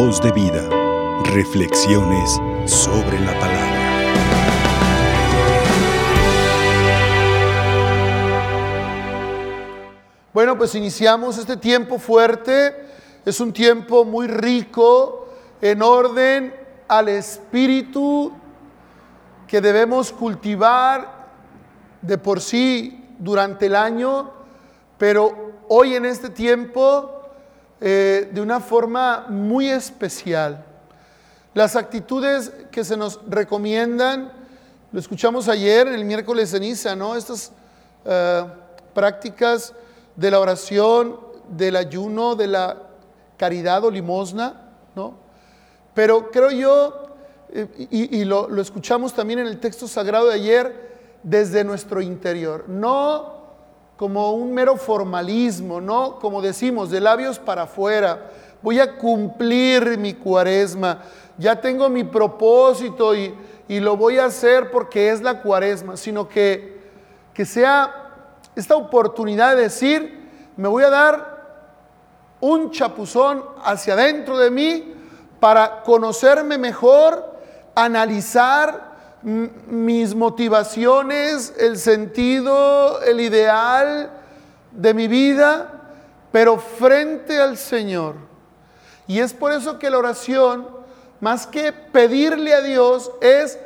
Voz de vida. Reflexiones sobre la palabra. Bueno, pues iniciamos este tiempo fuerte. Es un tiempo muy rico en orden al espíritu que debemos cultivar de por sí durante el año, pero hoy en este tiempo eh, de una forma muy especial. Las actitudes que se nos recomiendan, lo escuchamos ayer en el miércoles ceniza, ¿no? Estas eh, prácticas de la oración, del ayuno, de la caridad o limosna, ¿no? Pero creo yo, eh, y, lo, lo escuchamos también en el texto sagrado de ayer, desde nuestro interior, no como un mero formalismo, ¿no? Como decimos, de labios para afuera. Voy a cumplir mi cuaresma. Ya tengo mi propósito y, lo voy a hacer porque es la cuaresma, sino que, que sea esta oportunidad de decir, me voy a dar un chapuzón hacia adentro de mí para conocerme mejor, analizar, mis motivaciones, el sentido, el ideal de mi vida, pero frente al Señor. Y es por eso que la oración, más que pedirle a Dios, es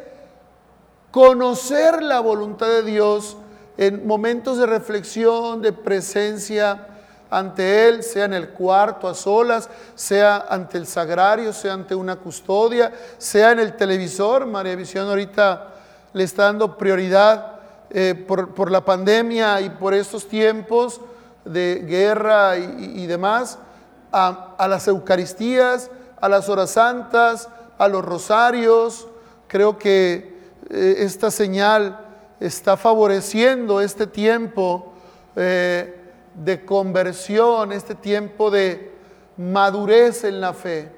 conocer la voluntad de Dios en momentos de reflexión, de presencia, ante Él, sea en el cuarto a solas, sea ante el sagrario, sea ante una custodia, sea en el televisor. María Visión ahorita le está dando prioridad eh, por, la pandemia y por estos tiempos de guerra y, demás a, las Eucaristías, a las horas santas, a los rosarios. Creo que eh, esta señal está favoreciendo este tiempo. Eh, de conversión, este tiempo de madurez en la fe.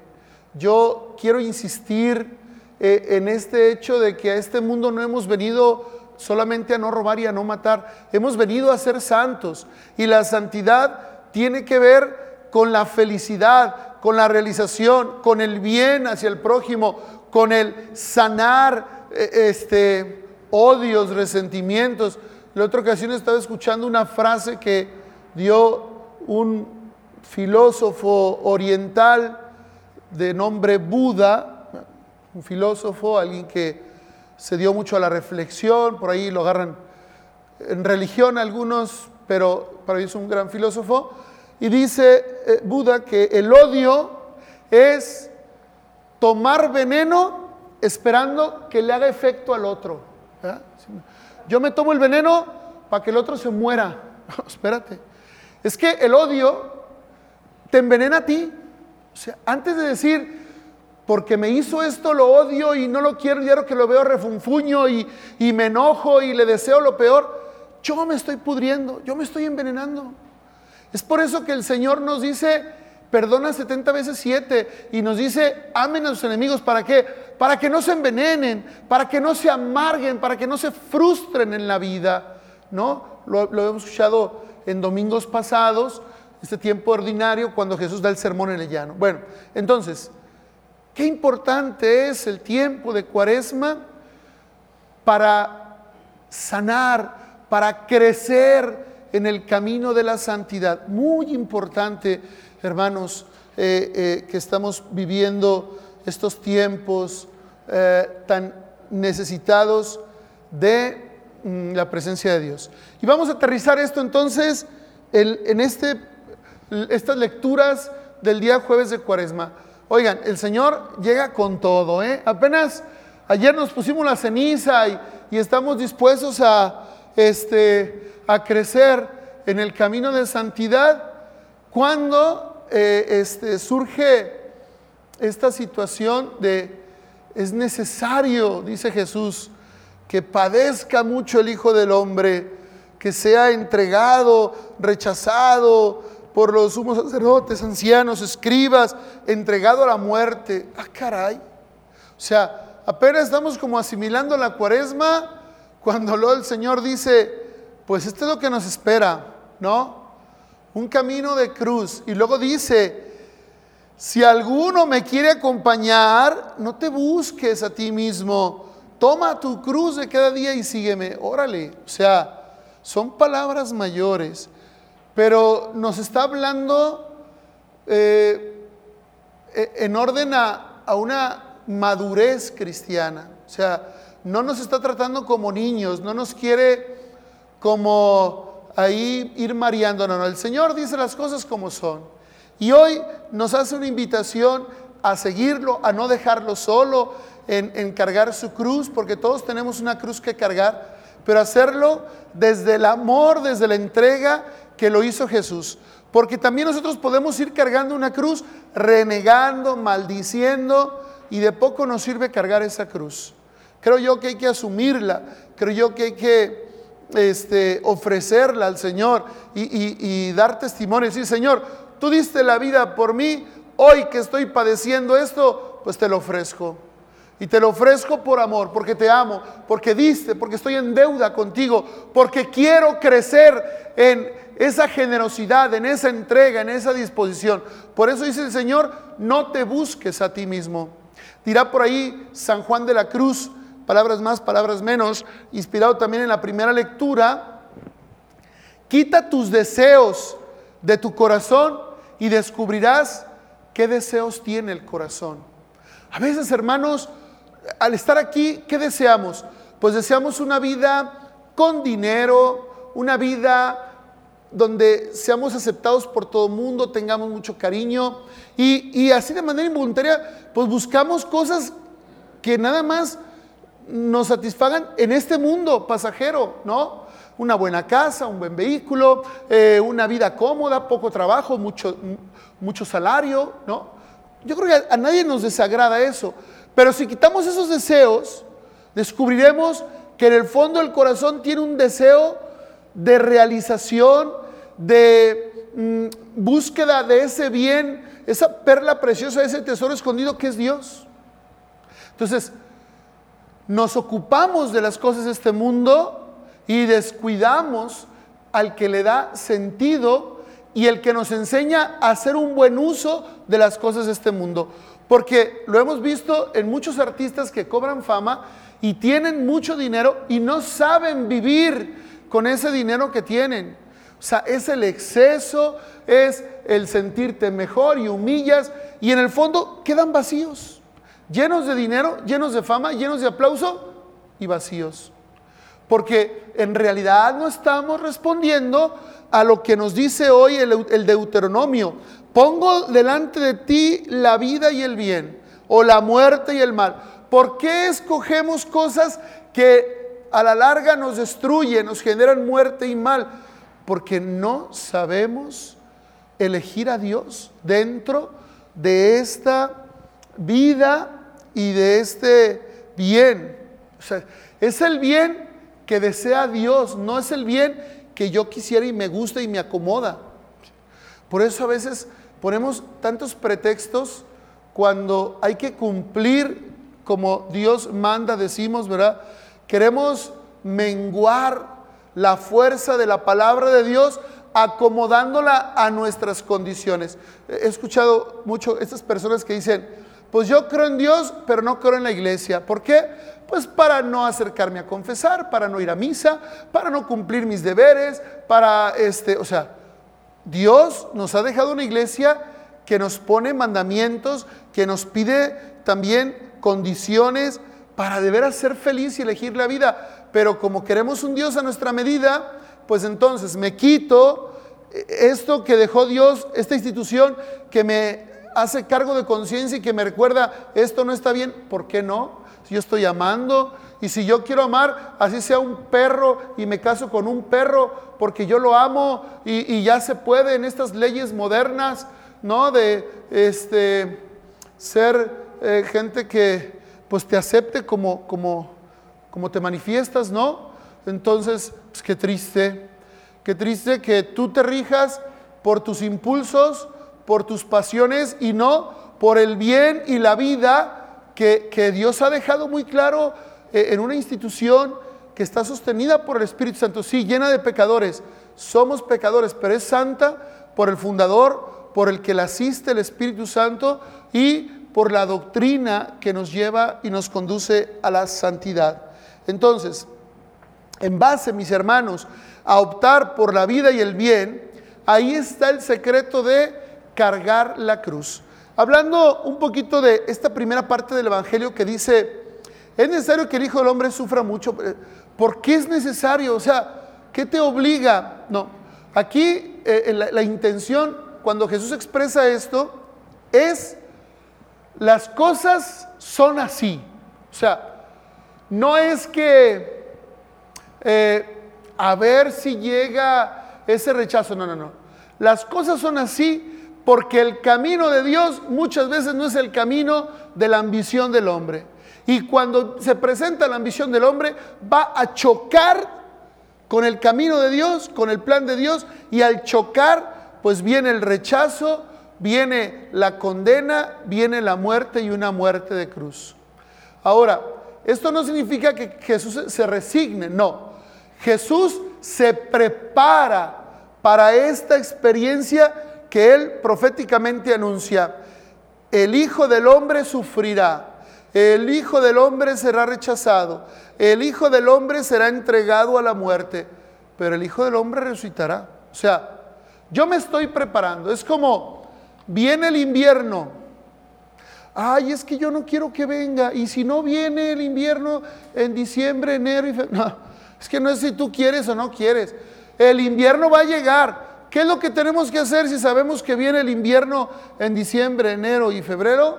Yo quiero insistir eh, en este hecho de que a este mundo no hemos venido solamente a no robar y a no matar, hemos venido a ser santos y la santidad tiene que ver con la felicidad, con la realización, con el bien hacia el prójimo, con el sanar eh, este, odios, resentimientos. La otra ocasión estaba escuchando una frase que dio un filósofo oriental de nombre Buda, un filósofo, alguien que se dio mucho a la reflexión, por ahí lo agarran en religión algunos, pero para mí es un gran filósofo, y dice eh, Buda que el odio es tomar veneno esperando que le haga efecto al otro. Yo me tomo el veneno para que el otro se muera. espérate. Es que el odio te envenena a ti. O sea, antes de decir, porque me hizo esto, lo odio y no lo quiero, y ahora que lo veo refunfuño y, y me enojo y le deseo lo peor, yo me estoy pudriendo, yo me estoy envenenando. Es por eso que el Señor nos dice, perdona 70 veces 7 y nos dice, amen a sus enemigos. ¿Para qué? Para que no se envenenen, para que no se amarguen, para que no se frustren en la vida. ¿No? Lo, lo hemos escuchado en domingos pasados, este tiempo ordinario, cuando Jesús da el sermón en el llano. Bueno, entonces, qué importante es el tiempo de cuaresma para sanar, para crecer en el camino de la santidad. Muy importante, hermanos, eh, eh, que estamos viviendo estos tiempos eh, tan necesitados de la presencia de Dios. Y vamos a aterrizar esto entonces en este, estas lecturas del día jueves de Cuaresma. Oigan, el Señor llega con todo, ¿eh? Apenas ayer nos pusimos la ceniza y, estamos dispuestos a, este, a crecer en el camino de santidad cuando eh, este, surge esta situación de es necesario, dice Jesús, que padezca mucho el Hijo del Hombre, que sea entregado, rechazado por los sumos sacerdotes, ancianos, escribas, entregado a la muerte. Ah, caray. O sea, apenas estamos como asimilando la cuaresma cuando el Señor dice, pues esto es lo que nos espera, ¿no? Un camino de cruz. Y luego dice, si alguno me quiere acompañar, no te busques a ti mismo. Toma tu cruz de cada día y sígueme. Órale. O sea, son palabras mayores, pero nos está hablando eh, e, en orden a, a una madurez cristiana. O sea, no nos está tratando como niños, no nos quiere como ahí ir mareando. No, no, el Señor dice las cosas como son. Y hoy nos hace una invitación a seguirlo, a no dejarlo solo en, cargar su cruz, porque todos tenemos una cruz que cargar, pero hacerlo desde el amor, desde la entrega que lo hizo Jesús. Porque también nosotros podemos ir cargando una cruz, renegando, maldiciendo, y de poco nos sirve cargar esa cruz. Creo yo que hay que asumirla, creo yo que hay que este, ofrecerla al Señor y, dar testimonio. Decir, Señor, tú diste la vida por mí, hoy que estoy padeciendo esto, pues te lo ofrezco. Y te lo ofrezco por amor, porque te amo, porque diste, porque estoy en deuda contigo, porque quiero crecer en esa generosidad, en esa entrega, en esa disposición. Por eso dice el Señor, no te busques a ti mismo. Dirá por ahí San Juan de la Cruz, palabras más, palabras menos, inspirado también en la primera lectura, quita tus deseos de tu corazón y descubrirás qué deseos tiene el corazón. A veces, hermanos, al estar aquí, ¿qué deseamos? Pues deseamos una vida con dinero, una vida donde seamos aceptados por todo el mundo, tengamos mucho cariño y, y así de manera involuntaria, pues buscamos cosas que nada más nos satisfagan en este mundo pasajero, ¿no? Una buena casa, un buen vehículo, eh, una vida cómoda, poco trabajo, mucho, mucho salario, ¿no? Yo creo que a, nadie nos desagrada eso, pero si quitamos esos deseos, descubriremos que en el fondo el corazón tiene un deseo de realización, de mm, búsqueda de ese bien, esa perla preciosa, ese tesoro escondido que es Dios. Entonces, nos ocupamos de las cosas de este mundo y descuidamos al que le da sentido y el que nos enseña a hacer un buen uso de las cosas de este mundo. Porque lo hemos visto en muchos artistas que cobran fama y tienen mucho dinero y no saben vivir con ese dinero que tienen. O sea, es el exceso, es el sentirte mejor y humillas y en el fondo quedan vacíos llenos de dinero, llenos de fama, llenos de aplauso y vacíos. Porque en realidad no estamos respondiendo a lo que nos dice hoy el, Deuteronomio. Pongo delante de ti la vida y el bien, o la muerte y el mal. ¿Por qué escogemos cosas que a la larga nos destruyen, nos generan muerte y mal? Porque no sabemos elegir a Dios dentro de esta vida y de este bien. O sea, es el bien que desea Dios, no es el bien que yo quisiera y me gusta y me acomoda. Por eso a veces ponemos tantos pretextos cuando hay que cumplir como Dios manda, decimos, ¿verdad? Queremos menguar la fuerza de la palabra de Dios acomodándola a nuestras condiciones. He escuchado mucho estas personas que dicen, pues yo creo en Dios, pero no creo en la iglesia. ¿Por qué? Pues para no acercarme a confesar, para no ir a misa, para no cumplir mis deberes, para este, o sea, Dios nos ha dejado una iglesia que nos pone mandamientos, que nos pide también condiciones para deber ser feliz y elegir la vida. Pero como queremos un Dios a nuestra medida, pues entonces me quito esto que dejó Dios, esta institución que me hace cargo de conciencia y que me recuerda, esto no está bien, ¿por qué no? Si yo estoy amando y si yo quiero amar, así sea un perro y me caso con un perro porque yo lo amo y, ya se puede en estas leyes modernas, ¿no? De este, ser eh, gente que pues te acepte como, como, como te manifiestas, ¿no? Entonces, pues qué triste, qué triste que tú te rijas por tus impulsos, por tus pasiones y no por el bien y la vida que, Dios ha dejado muy claro eh, en una institución que está sostenida por el Espíritu Santo, sí, llena de pecadores. Somos pecadores, pero es santa por el fundador, por el que la asiste el Espíritu Santo y por la doctrina que nos lleva y nos conduce a la santidad. Entonces, en base, mis hermanos, a optar por la vida y el bien, ahí está el secreto de cargar la cruz. Hablando un poquito de esta primera parte del Evangelio que dice, es necesario que el Hijo del Hombre sufra mucho. ¿Por qué es necesario? O sea, ¿qué te obliga? No, aquí eh, la, la intención, cuando Jesús expresa esto, es las cosas son así. O sea, no es que eh, a ver si llega ese rechazo. No, no, no. Las cosas son así porque el camino de Dios muchas veces no es el camino de la ambición del hombre. Y cuando se presenta la ambición del hombre, va a chocar con el camino de Dios, con el plan de Dios, y al chocar, pues viene el rechazo, viene la condena, viene la muerte y una muerte de cruz. Ahora, esto no significa que Jesús se resigne, no. Jesús se prepara para esta experiencia que él proféticamente anuncia. El Hijo del Hombre sufrirá, el Hijo del Hombre será rechazado, el Hijo del Hombre será entregado a la muerte, pero el Hijo del Hombre resucitará. O sea, yo me estoy preparando. Es como, viene el invierno. Ay, es que yo no quiero que venga. Y si no viene el invierno en diciembre, enero y febrero. Es que no es si tú quieres o no quieres. El invierno va a llegar. ¿Qué es lo que tenemos que hacer si sabemos que viene el invierno en diciembre, enero y febrero?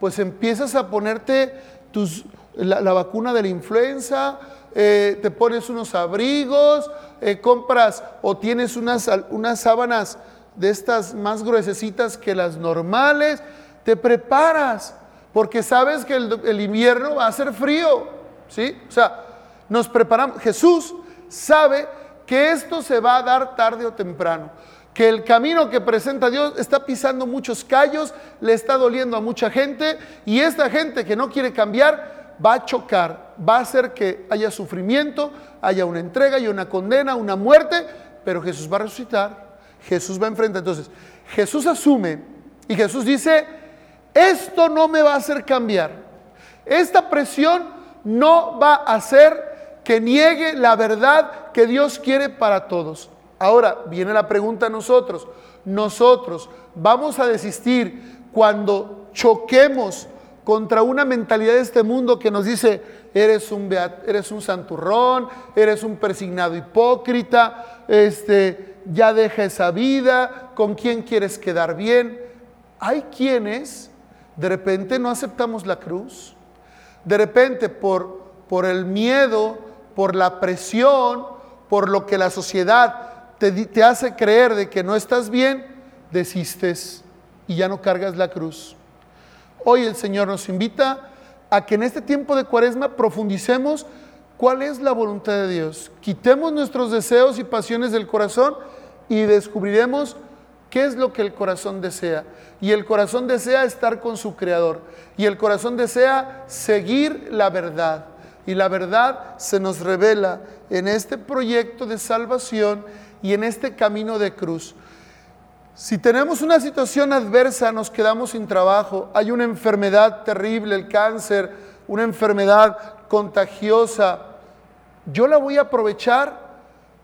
Pues empiezas a ponerte tus, la, vacuna de la influenza, eh, te pones unos abrigos, eh, compras o tienes unas, unas sábanas de estas más gruesecitas que las normales, te preparas, porque sabes que el, el invierno va a ser frío, ¿sí? O sea, nos preparamos. Jesús sabe que esto se va a dar tarde o temprano, que el camino que presenta Dios está pisando muchos callos, le está doliendo a mucha gente y esta gente que no quiere cambiar va a chocar, va a hacer que haya sufrimiento, haya una entrega y una condena, una muerte, pero Jesús va a resucitar, Jesús va a enfrentar. Entonces, Jesús asume y Jesús dice, esto no me va a hacer cambiar, esta presión no va a hacer que niegue la verdad que Dios quiere para todos. Ahora viene la pregunta a nosotros. Nosotros vamos a desistir cuando choquemos contra una mentalidad de este mundo que nos dice, eres un, eres un santurrón, eres un persignado hipócrita, este, ya deja esa vida, con quién quieres quedar bien. Hay quienes de repente no aceptamos la cruz, de repente por, por el miedo, por la presión, por lo que la sociedad te, hace creer de que no estás bien, desistes y ya no cargas la cruz. Hoy el Señor nos invita a que en este tiempo de cuaresma profundicemos cuál es la voluntad de Dios. Quitemos nuestros deseos y pasiones del corazón y descubriremos qué es lo que el corazón desea. Y el corazón desea estar con su Creador. Y el corazón desea seguir la verdad y la verdad se nos revela en este proyecto de salvación y en este camino de cruz. Si tenemos una situación adversa, nos quedamos sin trabajo, hay una enfermedad terrible, el cáncer, una enfermedad contagiosa, yo la voy a aprovechar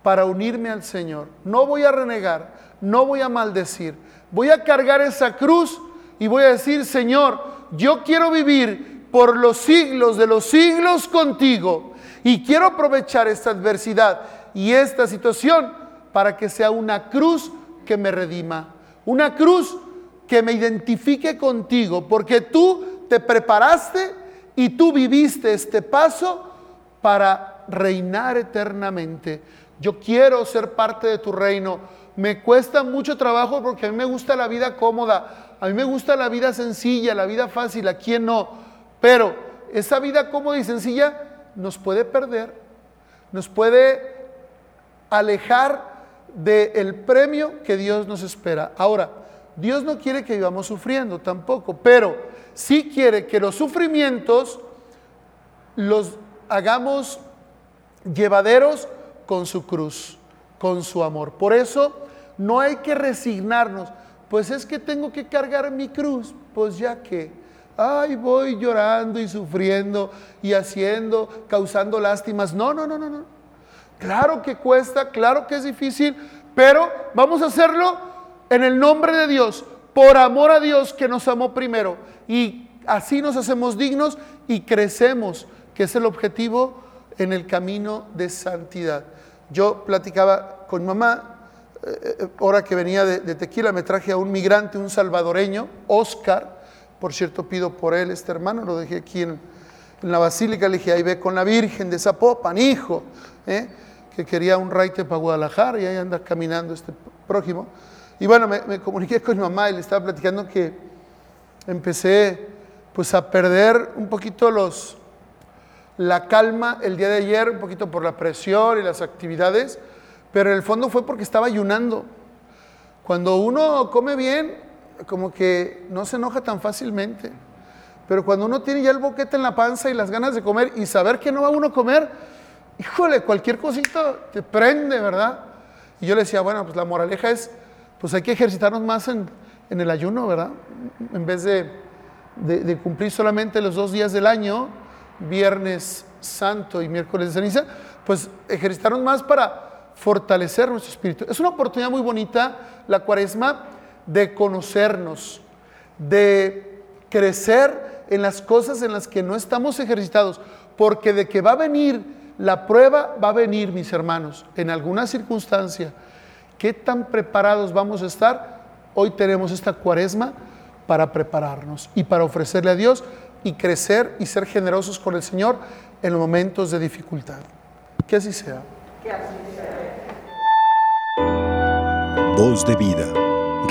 para unirme al Señor. No voy a renegar, no voy a maldecir. Voy a cargar esa cruz y voy a decir, Señor, yo quiero vivir por los siglos de los siglos contigo. Y quiero aprovechar esta adversidad y esta situación para que sea una cruz que me redima, una cruz que me identifique contigo, porque tú te preparaste y tú viviste este paso para reinar eternamente. Yo quiero ser parte de tu reino. Me cuesta mucho trabajo porque a mí me gusta la vida cómoda, a mí me gusta la vida sencilla, la vida fácil, ¿a quién no? Pero esa vida cómoda y sencilla nos puede perder, nos puede alejar del premio que Dios nos espera. Ahora, Dios no quiere que vivamos sufriendo tampoco, pero sí quiere que los sufrimientos los hagamos llevaderos con su cruz, con su amor. Por eso no hay que resignarnos, pues es que tengo que cargar mi cruz, pues ya que, ay, voy llorando y sufriendo y haciendo, causando lástimas. No, no, no, no, no. Claro que cuesta, claro que es difícil, pero vamos a hacerlo en el nombre de Dios, por amor a Dios que nos amó primero. Y así nos hacemos dignos y crecemos, que es el objetivo en el camino de santidad. Yo platicaba con mamá, eh, eh, ahora que venía de, Tequila, me traje a un migrante, un salvadoreño, Oscar, por cierto pido por él, este hermano, lo dejé aquí en, la basílica, le dije, ahí ve con la Virgen de Zapopan, hijo, ¿eh? que quería un raite para Guadalajara y ahí anda caminando este prójimo. Y bueno, me, me, comuniqué con mi mamá y le estaba platicando que empecé pues a perder un poquito los, la calma el día de ayer, un poquito por la presión y las actividades, pero en el fondo fue porque estaba ayunando. Cuando uno come bien, como que no se enoja tan fácilmente. Pero cuando uno tiene ya el boquete en la panza y las ganas de comer y saber que no va uno a comer, híjole, cualquier cosita te prende, ¿verdad? Y yo le decía, bueno, pues la moraleja es, pues hay que ejercitarnos más en, el ayuno, ¿verdad? En vez de, de cumplir solamente los dos días del año, Viernes Santo y miércoles de ceniza, pues ejercitarnos más para fortalecer nuestro espíritu. Es una oportunidad muy bonita, la cuaresma, de conocernos, de crecer en las cosas en las que no estamos ejercitados, porque de que va a venir la prueba, va a venir, mis hermanos, en alguna circunstancia. ¿Qué tan preparados vamos a estar? Hoy tenemos esta cuaresma para prepararnos y para ofrecerle a Dios y crecer y ser generosos con el Señor en los momentos de dificultad. Que así sea. Que así sea. Voz de vida.